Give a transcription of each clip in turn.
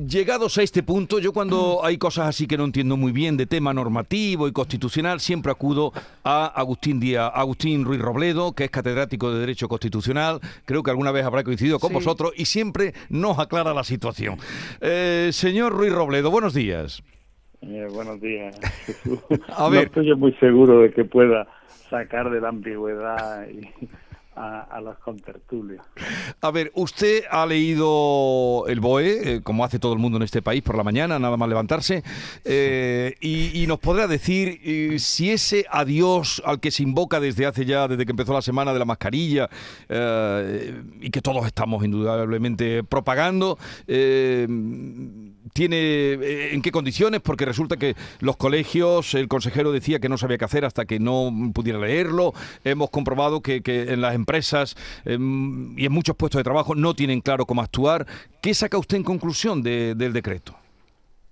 Llegados a este punto, yo cuando hay cosas así que no entiendo muy bien de tema normativo y constitucional, siempre acudo a Agustín Díaz, Agustín Ruiz Robledo, que es catedrático de Derecho Constitucional, creo que alguna vez habrá coincidido con Sí. vosotros y siempre nos aclara la situación. Eh, señor Ruiz Robledo, buenos días. Eh, buenos días, Jesús. A ver. No estoy yo muy seguro de que pueda sacar de la ambigüedad y- a, a los contertulios. A ver, usted ha leído el BOE, eh, como hace todo el mundo en este país por la mañana, nada más levantarse, eh, y, nos podrá decir eh, si ese adiós al que se invoca desde hace ya, desde que empezó la semana de la mascarilla, y que todos estamos indudablemente propagando, tiene en qué condiciones, porque resulta que los colegios, el consejero decía que no sabía qué hacer hasta que no pudiera leerlo. Hemos comprobado que, que en las em, y en muchos puestos de trabajo no tienen claro cómo actuar. ¿Qué saca usted en conclusión de- del decreto?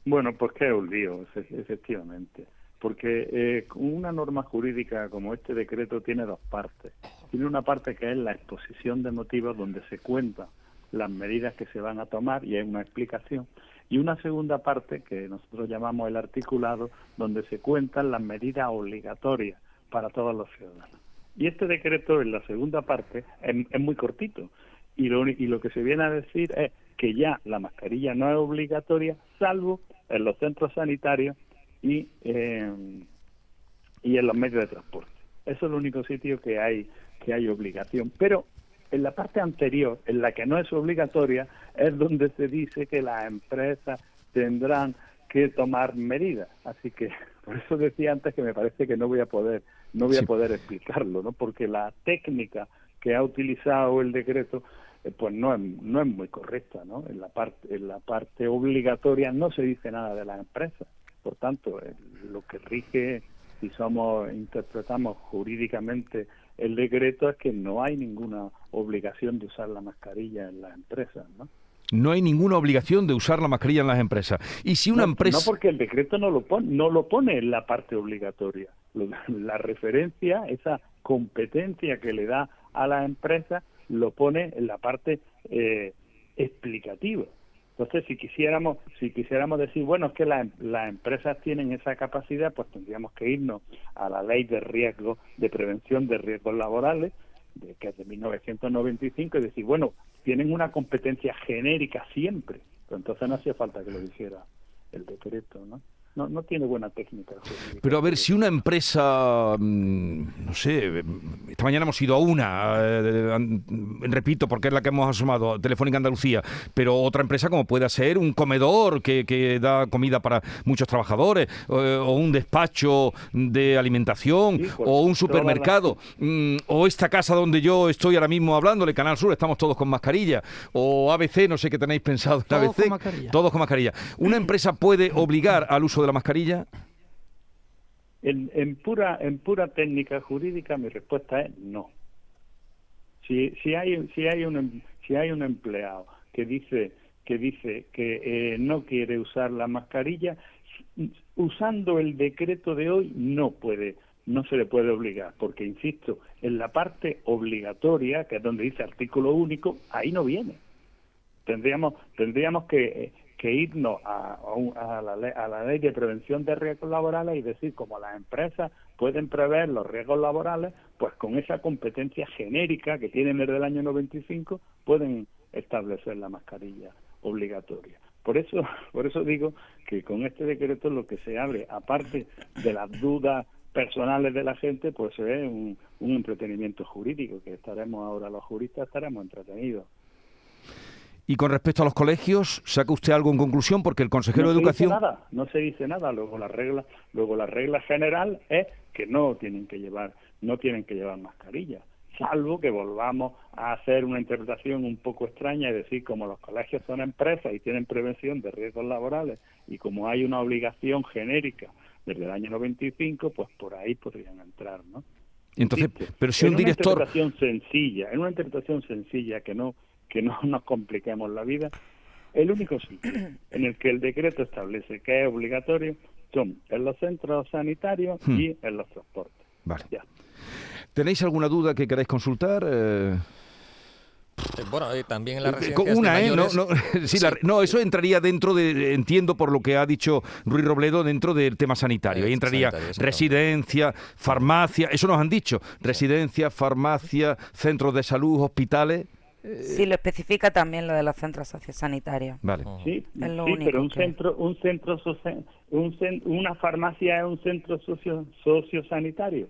Bueno, pues que es un lío, efe- efectivamente. Porque eh, una norma jurídica como este decreto tiene dos partes. Tiene una parte que es la exposición de motivos donde se cuentan las medidas que se van a tomar y hay una explicación. Y una segunda parte que nosotros llamamos el articulado, donde se cuentan las medidas obligatorias para todos los ciudadanos. Y este decreto, en la segunda parte, es, es muy cortito. Y lo, y lo que se viene a decir es que ya la mascarilla no es obligatoria, salvo en los centros sanitarios y, eh, y en los medios de transporte. Eso es el único sitio que hay que hay obligación. Pero en la parte anterior, en la que no es obligatoria, es donde se dice que las empresas tendrán que tomar medidas. Así que por eso decía antes que me parece que no voy a poder no voy Sí. a poder explicarlo, ¿no? Porque la técnica que ha utilizado el decreto eh, pues no es, no es muy correcta, ¿no? En la parte en la parte obligatoria no se dice nada de las empresas. Por tanto, eh, lo que rige si somos interpretamos jurídicamente el decreto es que no hay ninguna obligación de usar la mascarilla en las empresas, ¿no? No hay ninguna obligación de usar la mascarilla en las empresas. Y si una no, empresa... no porque el decreto no lo pone, no lo pone en la parte obligatoria. La referencia, esa competencia que le da a la empresa, lo pone en la parte eh, explicativa. Entonces, si quisiéramos, si quisiéramos decir, bueno, es que la- las empresas tienen esa capacidad, pues tendríamos que irnos a la ley de riesgo, de prevención de riesgos laborales, de, que es de 1995, y decir, bueno, tienen una competencia genérica siempre, entonces no hacía falta que lo dijera el decreto, ¿no? No, no tiene buena técnica. Pero a ver, si una empresa, mm, no sé, esta mañana hemos ido a una, eh, repito, porque es la que hemos asomado, Telefónica Andalucía, pero otra empresa como pueda ser un comedor que, que da comida para muchos trabajadores, eh, o un despacho de alimentación, Sí, o un supermercado, mm, o esta casa donde yo estoy ahora mismo hablándole, Canal Sur, estamos todos con mascarilla, o ABC, no sé qué tenéis pensado en Todos ABC, con mascarilla. todos con mascarilla. ¿Una empresa puede obligar al uso de la mascarilla? En, en pura en pura técnica jurídica mi respuesta es no. Si, si hay si hay un em- si hay un empleado que dice que dice que eh, no quiere usar la mascarilla usando el decreto de hoy no puede no se le puede obligar porque insisto en la parte obligatoria que es donde dice artículo único ahí no viene tendríamos tendríamos que, eh, que irnos a, a a la ley, a la ley de prevención de riesgos laborales y decir como las empresas pueden prever los riesgos laborales, pues con esa competencia genérica que tienen desde el año 95 pueden establecer la mascarilla obligatoria. Por eso, por eso digo que con este decreto lo que se abre, aparte de las dudas personales de la gente, pues es un, un entretenimiento jurídico, que estaremos ahora los juristas estaremos entretenidos. Y con respecto a los colegios, ¿saca usted algo en conclusión? Porque el consejero no de se Educación... dice nada, no se dice nada. Luego la regla, luego la regla general es que no tienen que llevar, no tienen que llevar mascarilla, salvo que volvamos a hacer una interpretación un poco extraña y decir como los colegios son empresas y tienen prevención de riesgos laborales y como hay una obligación genérica desde el año 95, pues por ahí podrían entrar, ¿no? Entonces, pero si en un una director... interpretación sencilla, en una interpretación sencilla que no que no nos compliquemos la vida, el único sitio en el que el decreto establece que es obligatorio son en los centros sanitarios Hmm. y en los transportes. Vale. Ya. ¿Tenéis alguna duda que queráis consultar? Eh, bueno, también en la Eh, residencias Una, de ¿eh? No, no, sí, la- no, eso entraría dentro de, entiendo por lo que ha dicho Ruiz Robledo, dentro del tema sanitario. Ahí Eh, entraría sanitario, exacto. residencia, farmacia, eso nos han dicho. Residencia, farmacia, centros de salud, hospitales. Sí, lo especifica también lo de los centros sociosanitarios. Vale. Sí, Es lo sí, único pero un que- centro, un centro, un una farmacia es un centro socio, sociosanitario.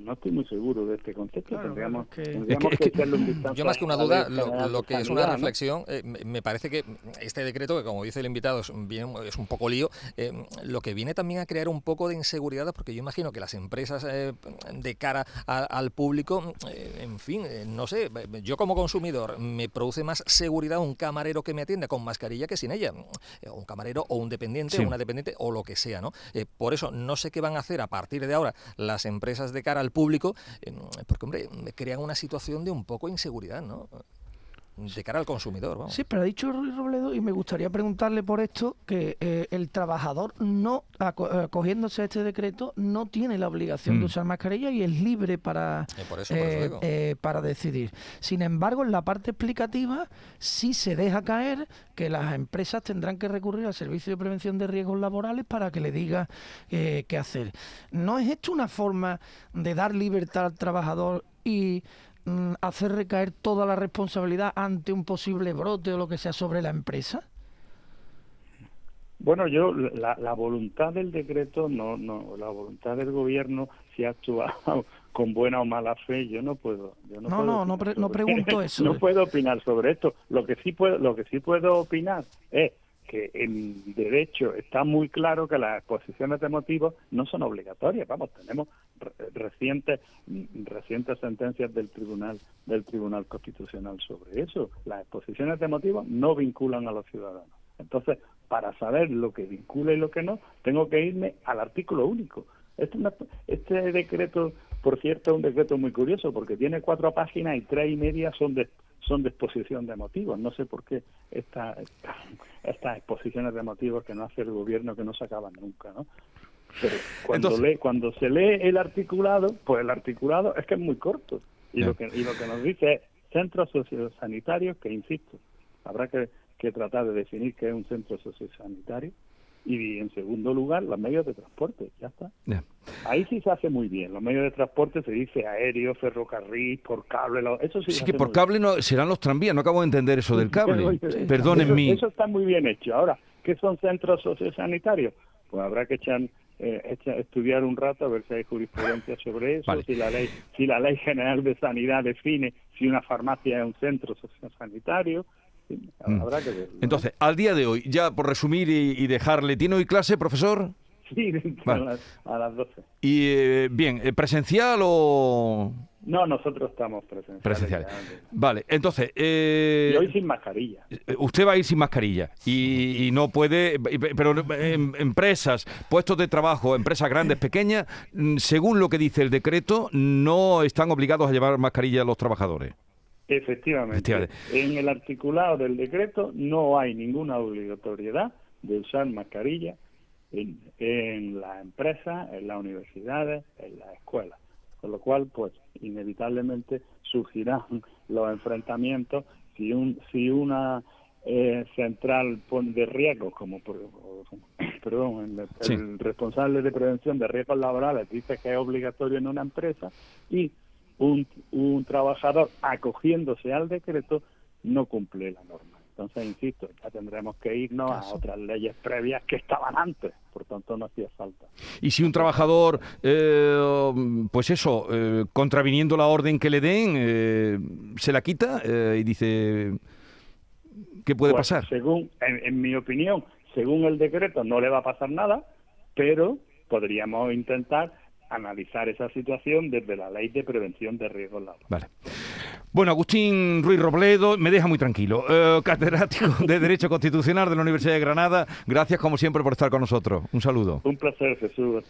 No estoy muy seguro de este concepto. Claro, tendríamos que- tendríamos Es que- que un Yo más que una duda, lo, que es una ¿no? reflexión, eh, me me parece que este decreto, que como dice el invitado, es, bien, es un poco lío, eh, lo que viene también a crear un poco de inseguridad, porque yo imagino que las empresas eh, de cara a- al público, eh, en fin, eh, no sé, yo como consumidor me produce más seguridad un camarero que me atienda con mascarilla que sin ella, Eh, un camarero o un dependiente, Sí. o una dependiente o lo que sea, ¿no? Eh, por eso no sé qué van a hacer a partir de ahora las empresas de cara al público, porque hombre, crean una situación de un poco inseguridad, ¿no? De cara al consumidor, vamos. Sí, pero ha dicho Ruiz Robledo, y me gustaría preguntarle por esto, que eh, el trabajador no, aco- eh, acogiéndose a este decreto, no tiene la obligación Mm. de usar mascarilla y es libre para, Eh, por eso, por eso eh, digo. eh, para decidir. Sin embargo, en la parte explicativa sí se deja caer que las empresas tendrán que recurrir al Servicio de Prevención de Riesgos Laborales para que le diga eh, qué hacer. ¿No es esto una forma de dar libertad al trabajador y mm, hacer recaer toda la responsabilidad ante un posible brote o lo que sea sobre la empresa? Bueno, yo la, la voluntad del decreto, no, no, la voluntad del gobierno, si ha actuado con buena o mala fe, yo no puedo. Yo no, No, puedo no, no pre- no pregunto eso. no puedo opinar sobre esto. Lo que sí puedo, lo que sí puedo opinar es que en derecho está muy claro que las exposiciones de motivos no son obligatorias. Vamos, tenemos re- recientes recientes sentencias del tribunal del tribunal constitucional sobre eso. Las exposiciones de motivos no vinculan a los ciudadanos. Entonces, para saber lo que vincula y lo que no, tengo que irme al artículo único. Este, este decreto, por cierto, es un decreto muy curioso porque tiene cuatro páginas y tres y media son de son de exposición de motivos. No sé por qué esta, esta- estas exposiciones de motivos que no hace el gobierno que no se acaban nunca, ¿no? Pero cuando, Entonces- lee, cuando se lee el articulado, pues el articulado es que es muy corto. Y, lo que, y lo que nos dice es centros sociosanitarios, que insisto, habrá que, que tratar de definir qué es un centro sociosanitario. Y en segundo lugar, los medios de transporte, ya está. Ahí sí se hace muy bien. Los medios de transporte se dice aéreo, ferrocarril, por cable, lo- eso sí. Sí se que hace por cable no serán los tranvías, no acabo de entender eso del cable. Sí. Perdónenme. Eso, eso está muy bien hecho. Ahora, ¿qué son centros sociosanitarios? Pues habrá que echar, eh, estudiar un rato a ver si hay jurisprudencia sobre eso, Vale. si la ley si la ley general de sanidad define si una farmacia es un centro sociosanitario. Mm. Habrá que verlo. ¿no? Entonces, al día de hoy, ya por resumir y, y dejarle, ¿tiene hoy clase, profesor? sí, Vale. a, las, a las 12. Y eh, bien, eh, ¿presencial o No, nosotros estamos presenciales. presencial? ya. Vale, entonces, eh, Y hoy sin mascarilla. eh, usted va a ir sin mascarilla y, y no puede, y- pero en empresas, puestos de trabajo, empresas grandes, pequeñas, mm, según lo que dice el decreto, no están obligados a llevar mascarilla a los trabajadores. Efectivamente. Efectivamente. En el articulado del decreto no hay ninguna obligatoriedad de usar mascarilla en, en las empresas, en las universidades, en las escuelas. Con lo cual, pues, inevitablemente surgirán los enfrentamientos si un si una eh, central de riesgos, como perdón, el, Sí. el responsable de prevención de riesgos laborales dice que es obligatorio en una empresa y un, un trabajador acogiéndose al decreto no cumple la norma. Entonces, insisto, ya tendremos que irnos a otras leyes previas que estaban antes, por tanto no hacía falta. Y si un trabajador, eh, pues eso, eh, contraviniendo la orden que le den, eh, se la quita eh, y dice, ¿qué puede Pues, pasar? Según, en, en mi opinión, según el decreto no le va a pasar nada, pero podríamos intentar analizar esa situación desde la ley de prevención de riesgos laborales. Vale. Bueno, Agustín Ruiz Robledo me deja muy tranquilo. Eh, catedrático de Derecho Constitucional de la Universidad de Granada. Gracias, como siempre, por estar con nosotros. Un saludo. Un placer, Jesús.